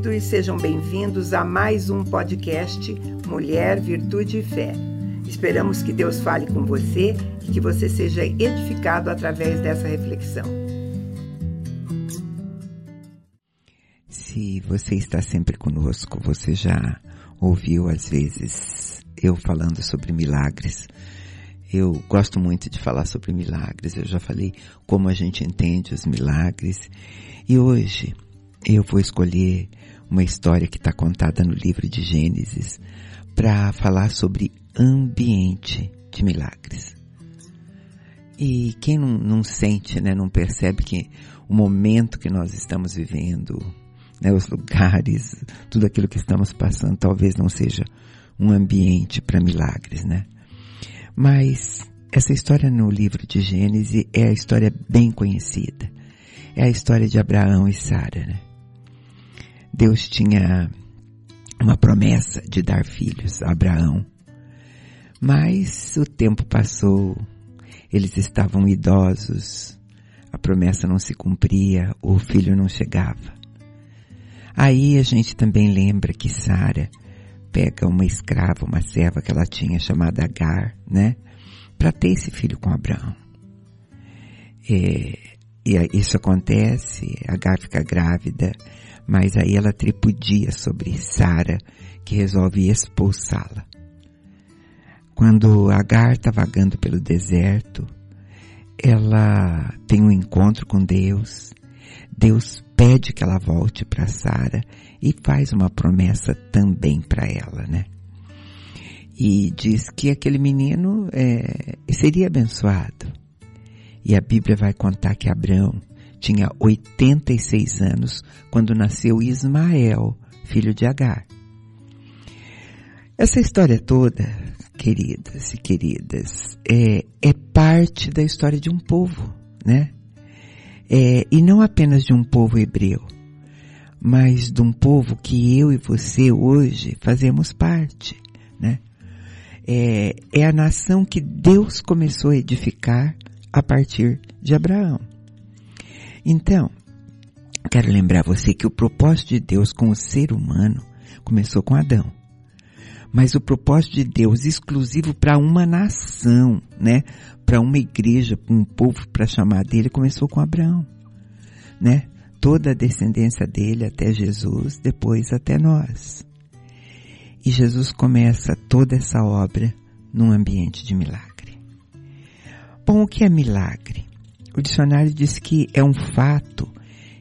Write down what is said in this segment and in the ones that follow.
queridos, sejam bem-vindos a mais um podcast Mulher, Virtude e Fé. Esperamos que Deus fale com você e que você seja edificado através dessa reflexão. Se você está sempre conosco, você já ouviu às vezes eu falando sobre milagres. Eu gosto muito de falar sobre milagres. Eu já falei como a gente entende os milagres. E hoje eu vou escolher uma história que está contada no livro de Gênesis para falar sobre ambiente de milagres. E quem não, não sente, né, não percebe que o momento que nós estamos vivendo, né, os lugares, tudo aquilo que estamos passando, talvez não seja um ambiente para milagres, né? Mas essa história no livro de Gênesis é a história bem conhecida. É a história de Abraão e Sara, né? Deus tinha uma promessa de dar filhos a Abraão. Mas o tempo passou, eles estavam idosos, a promessa não se cumpria, o filho não chegava. Aí a gente também lembra que Sara pega uma escrava, uma serva que ela tinha chamada Agar, né? Para ter esse filho com Abraão. É, e isso acontece, Agar fica grávida, mas aí ela tripudia sobre Sara, que resolve expulsá-la. Quando Agar está vagando pelo deserto, ela tem um encontro com Deus. Deus pede que ela volte para Sara e faz uma promessa também para ela, né? E diz que aquele menino é, seria abençoado. E a Bíblia vai contar que Abraão tinha 86 anos quando nasceu Ismael, filho de Agar. Essa história toda, queridas e queridas, é, é parte da história de um povo, né? É, e não apenas de um povo hebreu, mas de um povo que eu e você hoje fazemos parte, né? É, é a nação que Deus começou a edificar a partir de Abraão. Então, quero lembrar você que o propósito de Deus com o ser humano começou com Adão. Mas o propósito de Deus exclusivo para uma nação, né? Para uma igreja, para um povo para chamar dele, começou com Abraão, né? Toda a descendência dele até Jesus, depois até nós. E Jesus começa toda essa obra num ambiente de milagre. Bom, o que é milagre? O dicionário diz que é um fato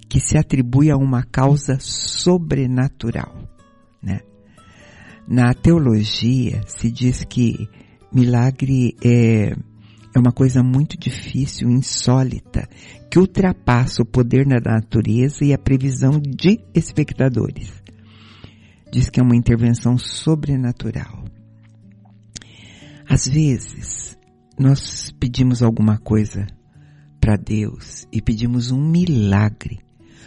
que se atribui a uma causa sobrenatural, né? Na teologia se diz que milagre é, é uma coisa muito difícil, insólita, que ultrapassa o poder da natureza e a previsão de espectadores. Diz que é uma intervenção sobrenatural. Às vezes, nós pedimos alguma coisa para Deus e pedimos um milagre,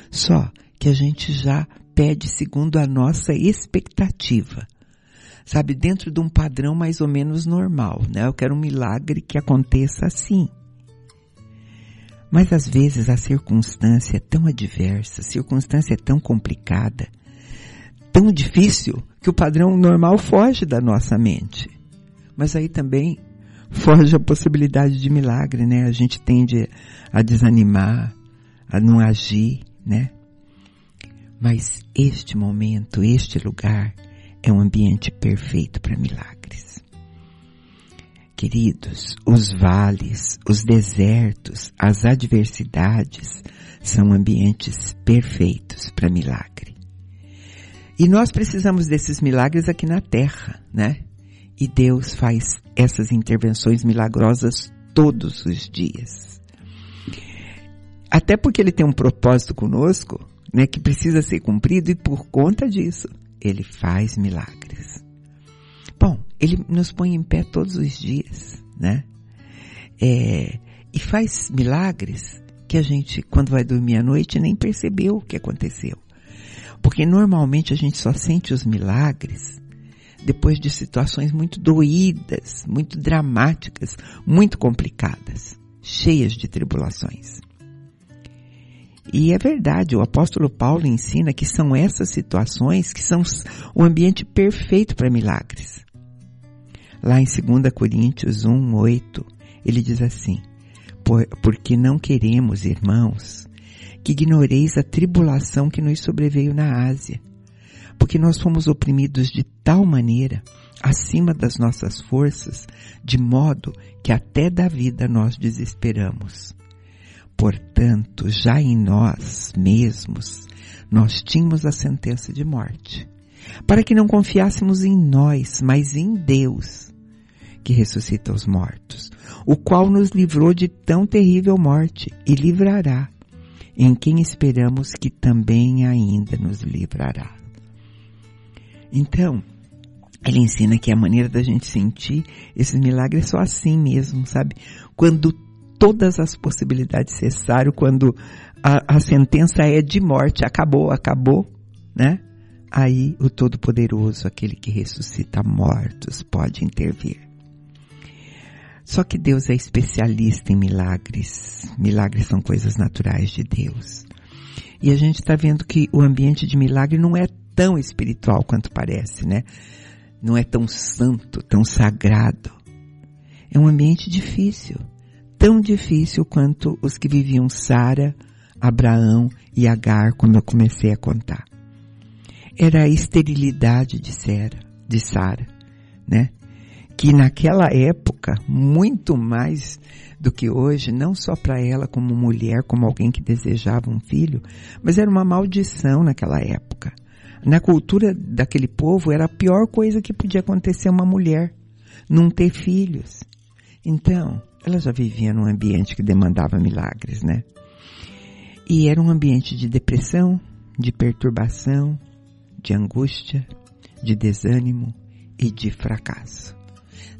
só que a gente já pede segundo a nossa expectativa sabe, dentro de um padrão mais ou menos normal, né? Eu quero um milagre que aconteça assim. Mas às vezes a circunstância é tão adversa, a circunstância é tão complicada, tão difícil, que o padrão normal foge da nossa mente. Mas aí também foge a possibilidade de milagre, né? A gente tende a desanimar, a não agir, né? Mas este momento, este lugar, é um ambiente perfeito para milagres. Queridos, os vales, os desertos, as adversidades são ambientes perfeitos para milagre. E nós precisamos desses milagres aqui na terra, né? E Deus faz essas intervenções milagrosas todos os dias. Até porque Ele tem um propósito conosco, né? Que precisa ser cumprido e por conta disso ele faz milagres. Bom, ele nos põe em pé todos os dias, né? É, e faz milagres que a gente, quando vai dormir à noite, nem percebeu o que aconteceu. Porque normalmente a gente só sente os milagres depois de situações muito doídas, muito dramáticas, muito complicadas, cheias de tribulações. E é verdade, o apóstolo Paulo ensina que são essas situações que são o ambiente perfeito para milagres. Lá em 2 Coríntios 1, 8, ele diz assim, porque não queremos, irmãos, que ignoreis a tribulação que nos sobreveio na Ásia, porque nós fomos oprimidos de tal maneira, acima das nossas forças, de modo que até da vida nós desesperamos. Portanto, já em nós mesmos, nós tínhamos a sentença de morte, para que não confiássemos em nós, mas em Deus, que ressuscita os mortos, o qual nos livrou de tão terrível morte e livrará, em quem esperamos que também ainda nos livrará. Então, ele ensina que a maneira da gente sentir esses milagres é só assim mesmo, sabe? Quando todas as possibilidades cessaram, quando a, a sentença é de morte, acabou, acabou, né? Aí o Todo-Poderoso, aquele que ressuscita mortos, pode intervir. Só que Deus é especialista em milagres. Milagres são coisas naturais de Deus. E a gente está vendo que o ambiente de milagre não é tão espiritual quanto parece, né? Não é tão santo, tão sagrado. É um ambiente difícil. Tão difícil quanto os que viviam Sara, Abraão e Agar, como eu comecei a contar. Era a esterilidade de Sara, de Sara, né? Que naquela época, muito mais do que hoje, não só para ela como mulher, como alguém que desejava um filho, mas era uma maldição naquela época. Na cultura daquele povo era a pior coisa que podia acontecer uma mulher, não ter filhos. Então, ela já vivia num ambiente que demandava milagres, né? E era um ambiente de depressão, de perturbação, de angústia, de desânimo e de fracasso.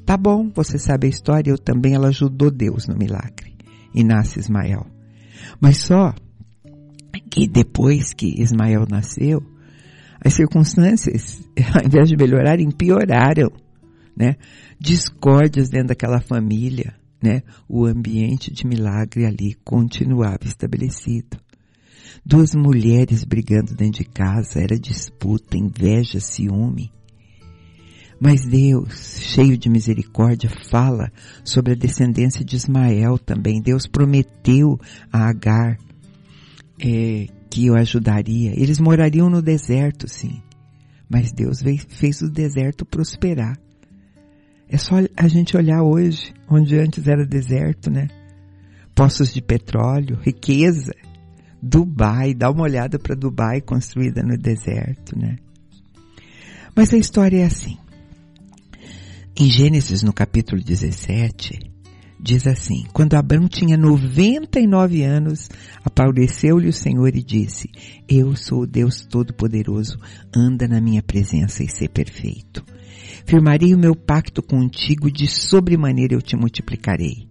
Tá bom, você sabe a história, eu também, ela ajudou Deus no milagre. E nasce Ismael. Mas só que depois que Ismael nasceu, as circunstâncias, ao invés de melhorarem, pioraram, né? Discórdias dentro daquela família, né? O ambiente de milagre ali continuava estabelecido. Duas mulheres brigando dentro de casa, era disputa, inveja, ciúme. Mas Deus, cheio de misericórdia, fala sobre a descendência de Ismael também. Deus prometeu a Agar é, que o ajudaria. Eles morariam no deserto, sim. Mas Deus fez o deserto prosperar. É só a gente olhar hoje, onde antes era deserto, né? Poços de petróleo, riqueza. Dubai, dá uma olhada para Dubai construída no deserto, né? Mas a história é assim. Em Gênesis, no capítulo 17, diz assim: Quando Abraão tinha 99 anos, apareceu-lhe o Senhor e disse: Eu sou o Deus Todo-Poderoso, anda na minha presença e ser perfeito. Firmarei o meu pacto contigo, de sobremaneira eu te multiplicarei.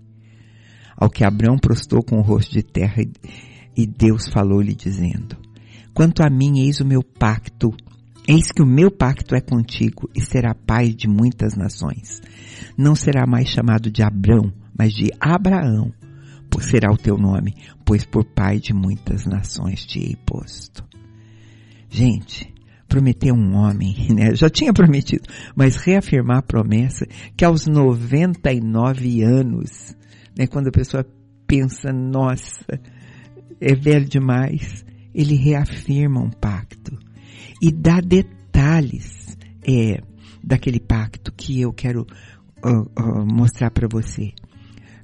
Ao que Abraão prostou com o rosto de terra e Deus falou-lhe dizendo: Quanto a mim, eis o meu pacto Eis que o meu pacto é contigo e será pai de muitas nações. Não será mais chamado de Abrão, mas de Abraão, por será o teu nome, pois por pai de muitas nações te hei posto. Gente, prometer um homem, né? Já tinha prometido, mas reafirmar a promessa que aos 99 anos, né? Quando a pessoa pensa, nossa, é velho demais, ele reafirma um pacto e dá detalhes é, daquele pacto que eu quero uh, uh, mostrar para você.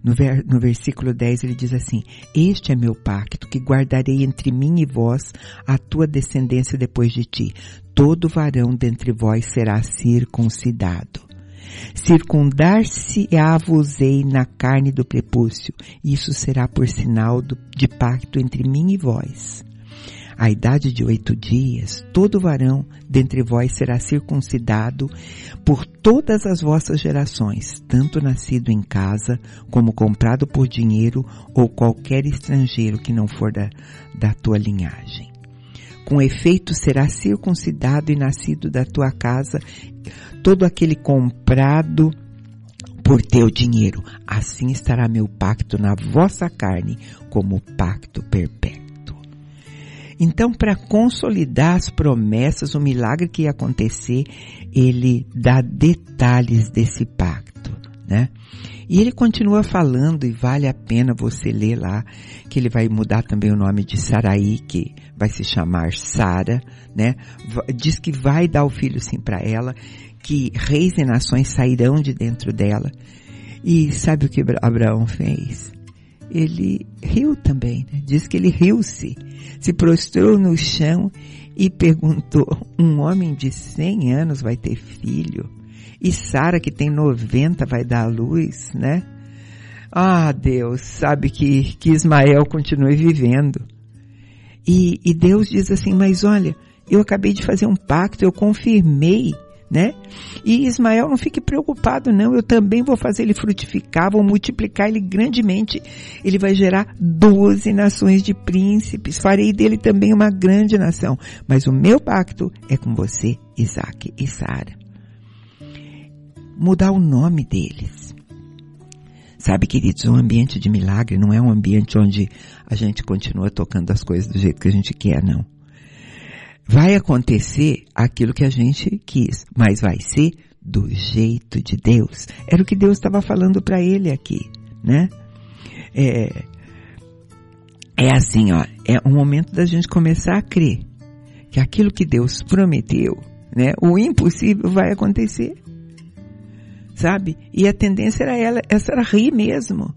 No, ver, no versículo 10 ele diz assim: Este é meu pacto que guardarei entre mim e vós, a tua descendência depois de ti. Todo varão dentre vós será circuncidado. Circundar-se-á-vos-ei na carne do prepúcio. Isso será por sinal do, de pacto entre mim e vós. A idade de oito dias, todo varão dentre vós será circuncidado por todas as vossas gerações, tanto nascido em casa, como comprado por dinheiro, ou qualquer estrangeiro que não for da, da tua linhagem. Com efeito será circuncidado e nascido da tua casa todo aquele comprado por teu dinheiro. Assim estará meu pacto na vossa carne, como pacto perpétuo. Então, para consolidar as promessas, o milagre que ia acontecer, ele dá detalhes desse pacto, né? E ele continua falando e vale a pena você ler lá que ele vai mudar também o nome de Saraí, que vai se chamar Sara, né? Diz que vai dar o filho sim para ela, que reis e nações sairão de dentro dela. E sabe o que Abraão fez? Ele riu também, né? Diz que ele riu-se, se prostrou no chão e perguntou: um homem de 100 anos vai ter filho? E Sara, que tem 90, vai dar à luz, né? Ah, Deus, sabe que, que Ismael continue vivendo. E, e Deus diz assim, mas olha, eu acabei de fazer um pacto, eu confirmei, né? E Ismael não fique preocupado não, eu também vou fazer ele frutificar, vou multiplicar ele grandemente. Ele vai gerar doze nações de príncipes, farei dele também uma grande nação. Mas o meu pacto é com você, Isaac e Sara mudar o nome deles. Sabe, queridos, um ambiente de milagre não é um ambiente onde a gente continua tocando as coisas do jeito que a gente quer, não. Vai acontecer aquilo que a gente quis, mas vai ser do jeito de Deus. Era o que Deus estava falando para ele aqui, né? É, é assim, ó, é o momento da gente começar a crer que aquilo que Deus prometeu, né, o impossível vai acontecer sabe? E a tendência era ela, essa era rir mesmo.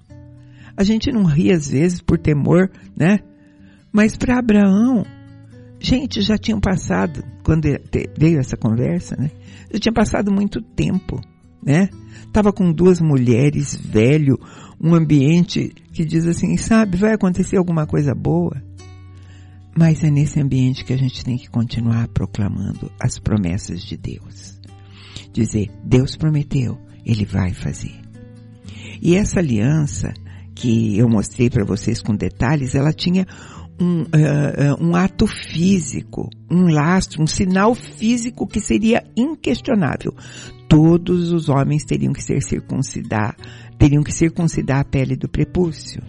A gente não ri às vezes por temor, né? Mas para Abraão, gente, já tinham passado, quando veio essa conversa, né? Já tinha passado muito tempo, né? Tava com duas mulheres, velho, um ambiente que diz assim, sabe, vai acontecer alguma coisa boa. Mas é nesse ambiente que a gente tem que continuar proclamando as promessas de Deus. Dizer, Deus prometeu, ele vai fazer. E essa aliança que eu mostrei para vocês com detalhes, ela tinha um, uh, um ato físico, um lastro, um sinal físico que seria inquestionável. Todos os homens teriam que ser circuncidar, teriam que circuncidar a pele do prepúcio.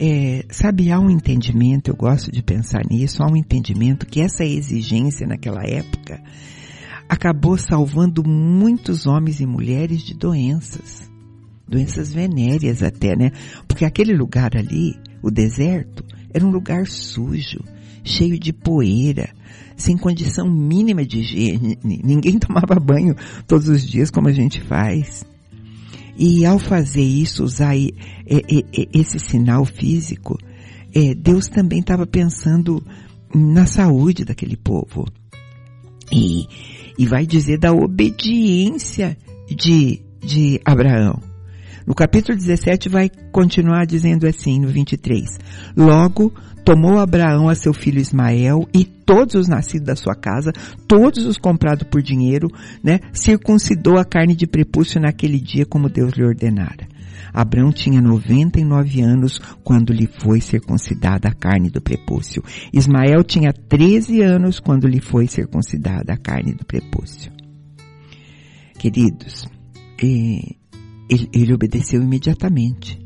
É, sabe, há um entendimento, eu gosto de pensar nisso, há um entendimento que essa exigência naquela época acabou salvando muitos homens e mulheres de doenças. Doenças venéreas até, né? Porque aquele lugar ali, o deserto, era um lugar sujo, cheio de poeira, sem condição mínima de higiene. Ninguém tomava banho todos os dias como a gente faz. E ao fazer isso, usar esse sinal físico, é, Deus também estava pensando na saúde daquele povo. E e vai dizer da obediência de, de Abraão. No capítulo 17 vai continuar dizendo assim, no 23. Logo, tomou Abraão a seu filho Ismael e todos os nascidos da sua casa, todos os comprados por dinheiro, né, circuncidou a carne de prepúcio naquele dia como Deus lhe ordenara. Abraão tinha 99 anos quando lhe foi circuncidada a carne do prepúcio. Ismael tinha 13 anos quando lhe foi circuncidada a carne do prepúcio. Queridos, ele, ele obedeceu imediatamente.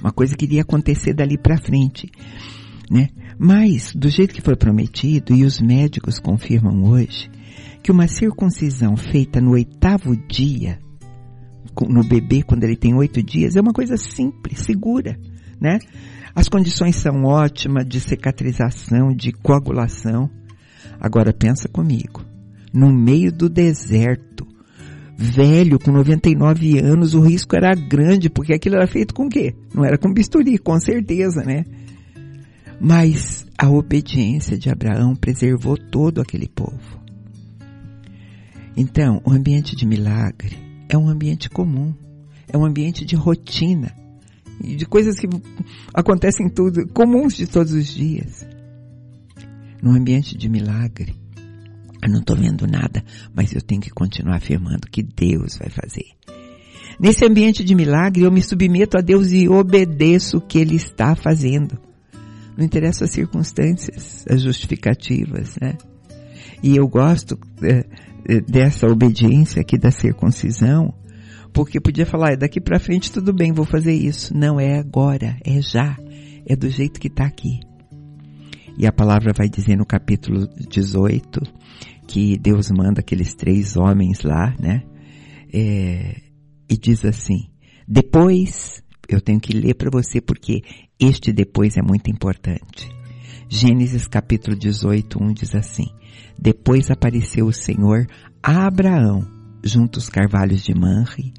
Uma coisa que iria acontecer dali para frente, né? Mas, do jeito que foi prometido, e os médicos confirmam hoje, que uma circuncisão feita no oitavo dia no bebê quando ele tem oito dias é uma coisa simples, segura, né? As condições são ótimas de cicatrização, de coagulação. Agora pensa comigo, no meio do deserto, velho, com 99 anos, o risco era grande, porque aquilo era feito com quê? Não era com bisturi, com certeza, né? Mas a obediência de Abraão preservou todo aquele povo. Então, o ambiente de milagre é um ambiente comum, é um ambiente de rotina, de coisas que acontecem tudo, comuns de todos os dias. No ambiente de milagre, eu não estou vendo nada, mas eu tenho que continuar afirmando que Deus vai fazer. Nesse ambiente de milagre, eu me submeto a Deus e obedeço o que Ele está fazendo. Não interessa as circunstâncias, as justificativas, né? E eu gosto é, é dessa obediência aqui da circuncisão, porque podia falar, daqui para frente tudo bem, vou fazer isso. Não é agora, é já, é do jeito que está aqui. E a palavra vai dizer no capítulo 18 que Deus manda aqueles três homens lá, né? É, e diz assim: depois, eu tenho que ler para você porque este depois é muito importante. Gênesis capítulo 18, 1 diz assim: Depois apareceu o Senhor a Abraão junto aos carvalhos de Manre,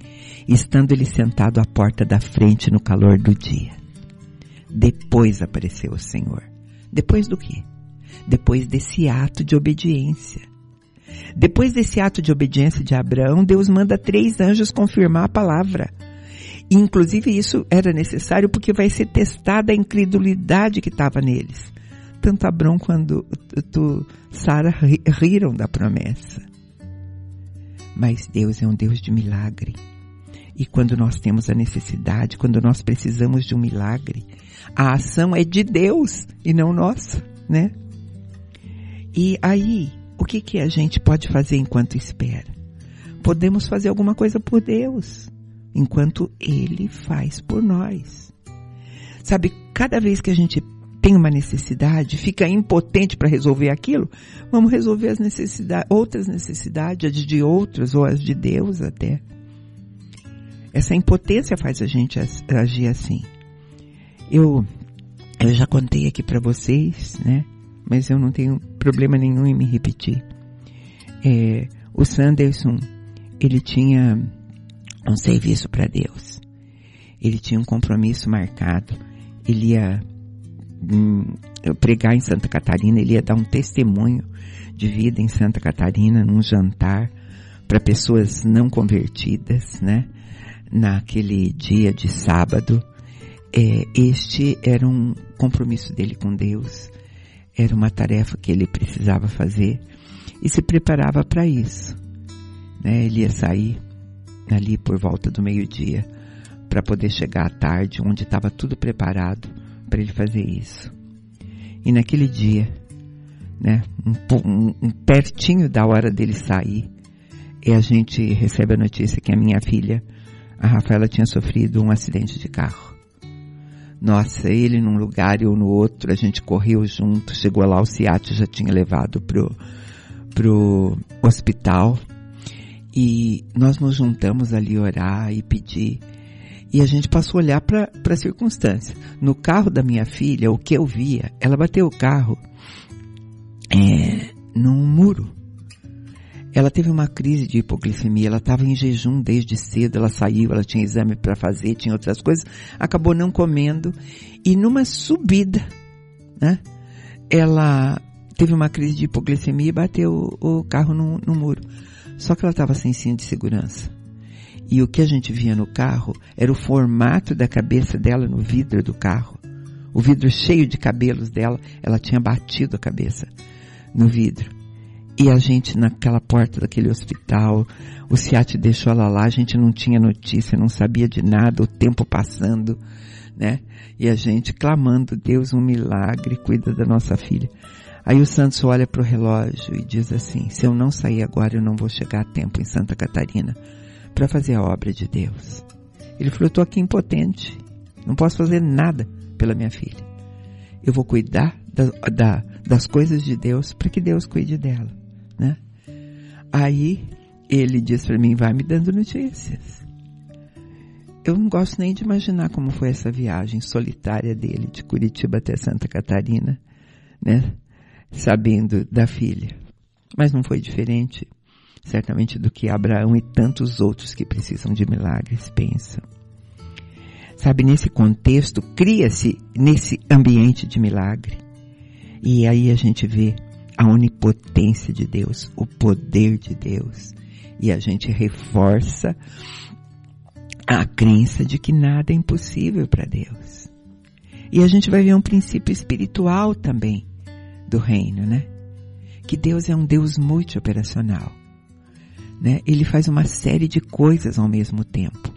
estando ele sentado à porta da frente no calor do dia. Depois apareceu o Senhor. Depois do quê? Depois desse ato de obediência. Depois desse ato de obediência de Abraão, Deus manda três anjos confirmar a palavra. Inclusive isso era necessário porque vai ser testada a incredulidade que estava neles. Tanto Abraão quanto Sara riram da promessa. Mas Deus é um Deus de milagre. E quando nós temos a necessidade, quando nós precisamos de um milagre, a ação é de Deus e não nossa, né? E aí, o que que a gente pode fazer enquanto espera? Podemos fazer alguma coisa por Deus, enquanto Ele faz por nós. Sabe, cada vez que a gente tem uma necessidade, fica impotente para resolver aquilo, vamos resolver as necessidades, outras necessidades, as de outros ou as de Deus até. Essa impotência faz a gente agir assim. Eu, eu já contei aqui para vocês, né? Mas eu não tenho problema nenhum em me repetir. É, o Sanderson, ele tinha um serviço para Deus. Ele tinha um compromisso marcado. Ele ia hum, pregar em Santa Catarina, ele ia dar um testemunho de vida em Santa Catarina num jantar para pessoas não convertidas, né? Naquele dia de sábado é, este era um compromisso dele com Deus, era uma tarefa que ele precisava fazer e se preparava para isso. Né? Ele ia sair ali por volta do meio-dia para poder chegar à tarde, onde estava tudo preparado para ele fazer isso. E naquele dia, né, um, um, um pertinho da hora dele sair, e a gente recebe a notícia que a minha filha, a Rafaela, tinha sofrido um acidente de carro. Nossa, ele num lugar e eu no outro, a gente correu junto, chegou lá, o Ciate já tinha levado pro, pro hospital. E nós nos juntamos ali orar e pedir. E a gente passou a olhar para a circunstância. No carro da minha filha, o que eu via, ela bateu o carro é, num muro. Ela teve uma crise de hipoglicemia, ela estava em jejum desde cedo, ela saiu, ela tinha exame para fazer, tinha outras coisas, acabou não comendo e numa subida, né? Ela teve uma crise de hipoglicemia e bateu o carro no, no muro. Só que ela estava sem cinto de segurança. E o que a gente via no carro era o formato da cabeça dela no vidro do carro. O vidro cheio de cabelos dela, ela tinha batido a cabeça no vidro. E a gente naquela porta daquele hospital, o SIAT deixou ela lá, a gente não tinha notícia, não sabia de nada, o tempo passando, né? E a gente clamando, Deus, um milagre, cuida da nossa filha. Aí o Santos olha para o relógio e diz assim, se eu não sair agora, eu não vou chegar a tempo em Santa Catarina para fazer a obra de Deus. Ele falou, eu estou aqui impotente, não posso fazer nada pela minha filha. Eu vou cuidar da, da, das coisas de Deus para que Deus cuide dela? Aí ele diz para mim, vai me dando notícias. Eu não gosto nem de imaginar como foi essa viagem solitária dele de Curitiba até Santa Catarina, né? Sabendo da filha. Mas não foi diferente, certamente, do que Abraão e tantos outros que precisam de milagres pensam. Sabe, nesse contexto, cria-se nesse ambiente de milagre. E aí a gente vê a onipotência de Deus, o poder de Deus. E a gente reforça a crença de que nada é impossível para Deus. E a gente vai ver um princípio espiritual também do reino, né? Que Deus é um Deus multi-operacional. Né? Ele faz uma série de coisas ao mesmo tempo.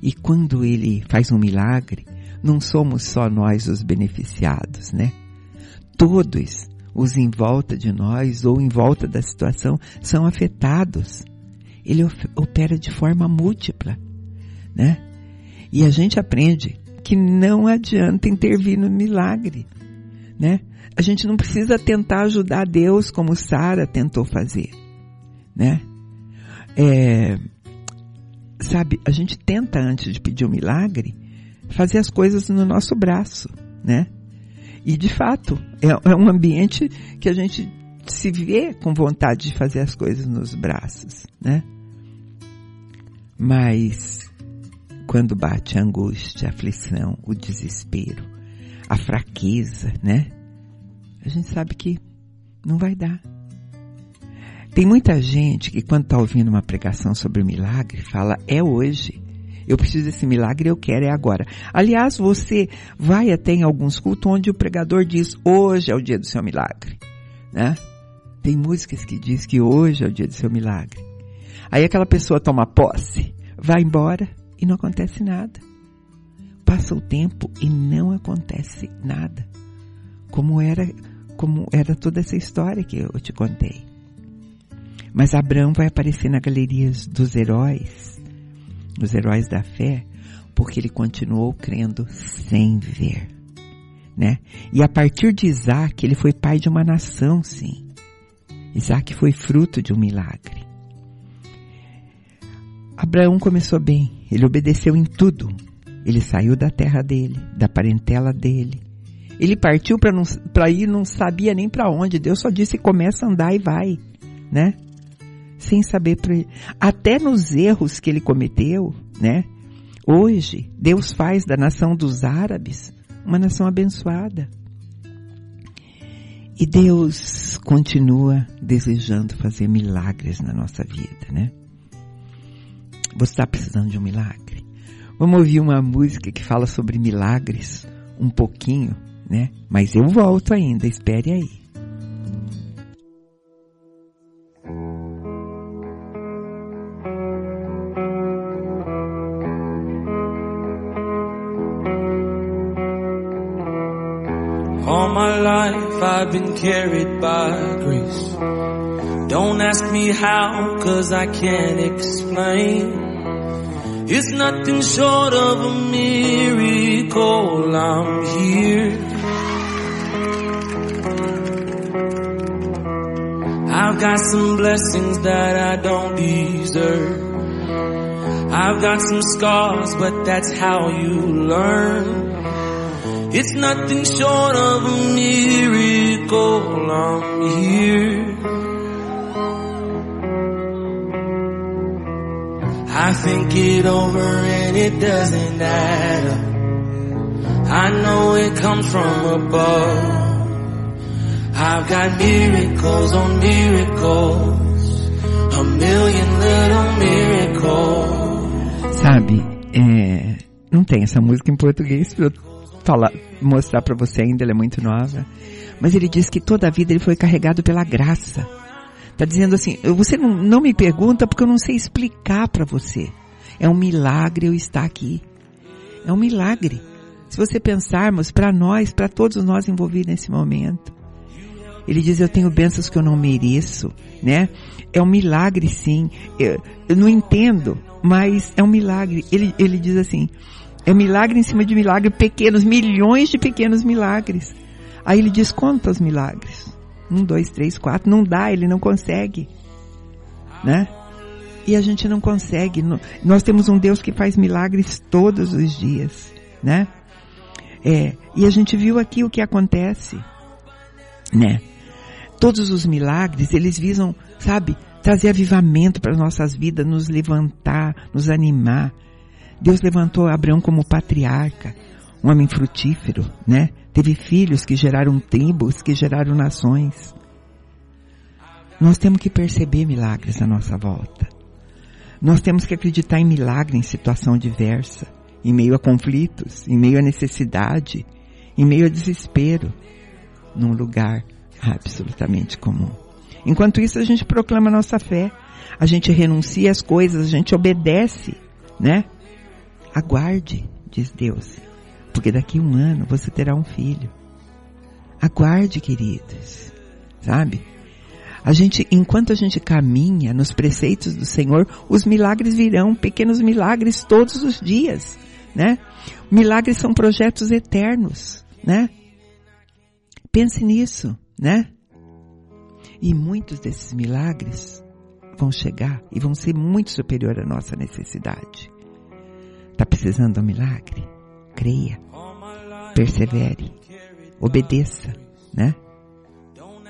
E quando ele faz um milagre, não somos só nós os beneficiados, né? Todos os em volta de nós ou em volta da situação são afetados. Ele opera de forma múltipla, né? E a gente aprende que não adianta intervir no milagre, né? A gente não precisa tentar ajudar Deus como Sara tentou fazer, né? É, sabe, a gente tenta antes de pedir o um milagre fazer as coisas no nosso braço, né? E de fato, é, é um ambiente que a gente se vê com vontade de fazer as coisas nos braços, né? Mas quando bate a angústia, a aflição, o desespero, a fraqueza, né? A gente sabe que não vai dar. Tem muita gente que quando está ouvindo uma pregação sobre milagre, fala, é hoje. Eu preciso desse milagre, eu quero, é agora. Aliás, você vai até em alguns cultos onde o pregador diz, hoje é o dia do seu milagre. Né? Tem músicas que diz que hoje é o dia do seu milagre. Aí aquela pessoa toma posse, vai embora e não acontece nada. Passa o tempo e não acontece nada. Como era, como era toda essa história que eu te contei. Mas Abraão vai aparecer na galeria dos heróis, os heróis da fé, porque ele continuou crendo sem ver, né? E a partir de Isaac, ele foi pai de uma nação, sim. Isaac foi fruto de um milagre. Abraão começou bem, ele obedeceu em tudo. Ele saiu da terra dele, da parentela dele. Ele partiu para ir, não sabia nem para onde. Deus só disse: começa a andar e vai, né? Sem saber até nos erros que ele cometeu, né? Hoje, Deus faz da nação dos árabes uma nação abençoada. E Deus continua desejando fazer milagres na nossa vida, né? Você está precisando de um milagre? Vamos ouvir uma música que fala sobre milagres um pouquinho, né? Mas eu volto ainda, espere aí. I've been carried by grace. Don't ask me how, cause I can't explain. It's nothing short of a miracle. I'm here. I've got some blessings that I don't deserve. I've got some scars, but that's how you learn. It's nothing short of a miracle. I'm here. I think it over and it doesn't add up. I know it comes from above. I've got miracles on miracles. A million little miracles. Sabe, é, não tem essa música em português, eu falar, mostrar para você ainda, ela é muito nova. Mas ele diz que toda a vida ele foi carregado pela graça. Tá dizendo assim, você não, não me pergunta porque eu não sei explicar para você. É um milagre eu estar aqui. É um milagre. Se você pensarmos para nós, para todos nós envolvidos nesse momento. Ele diz, eu tenho bênçãos que eu não mereço, né? É um milagre sim. Eu, eu não entendo, mas é um milagre. Ele, ele diz assim, é milagre em cima de milagre, pequenos, milhões de pequenos milagres. Aí ele diz quantos milagres? Um, dois, três, quatro. Não dá, ele não consegue. Né? E a gente não consegue. Nós temos um Deus que faz milagres todos os dias. Né? É, e a gente viu aqui o que acontece. Né? Todos os milagres, eles visam, sabe, trazer avivamento para nossas vidas, nos levantar, nos animar. Deus levantou Abraão como patriarca, um homem frutífero, né? Teve filhos que geraram tribos, que geraram nações. Nós temos que perceber milagres à nossa volta. Nós temos que acreditar em milagre em situação diversa, em meio a conflitos, em meio a necessidade, em meio a desespero, num lugar absolutamente comum. Enquanto isso, a gente proclama a nossa fé, a gente renuncia às coisas, a gente obedece, né? Aguarde, diz Deus. Porque daqui a um ano você terá um filho. Aguarde, queridos. Sabe? A gente, enquanto a gente caminha nos preceitos do Senhor, os milagres virão, pequenos milagres todos os dias, né? Milagres são projetos eternos, né? Pense nisso, né? E muitos desses milagres vão chegar e vão ser muito superior à nossa necessidade. Tá precisando de um milagre? Creia. Persevere. Obedeça, né?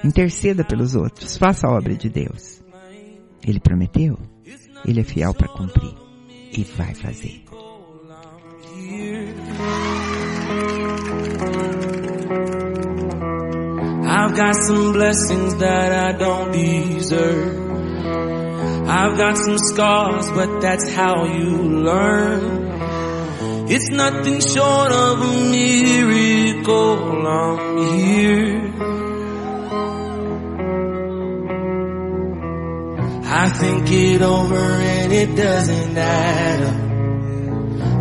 Interceda pelos outros. Faça a obra de Deus. Ele prometeu. Ele é fiel para cumprir. E vai fazer. I've got some blessings that I don't deserve. I've got some scars, but that's how you learn. It's nothing short of a miracle. I'm here. I think it over and it doesn't add up.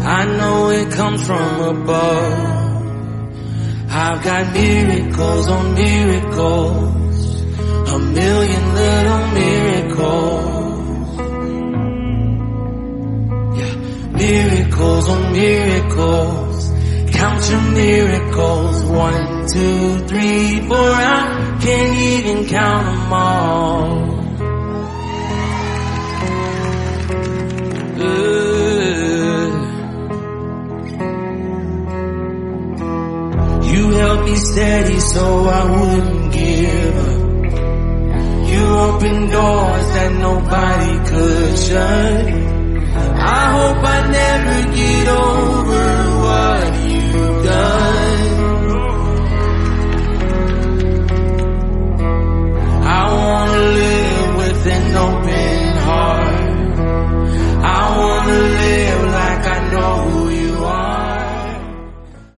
I know it comes from above. I've got miracles on miracles, a million little miracles. On miracles. Count your miracles, one, two, three, four. I can't even count them all. You held me steady so I wouldn't give up. You opened doors that nobody could shut. I hope I never get over what you've done. I want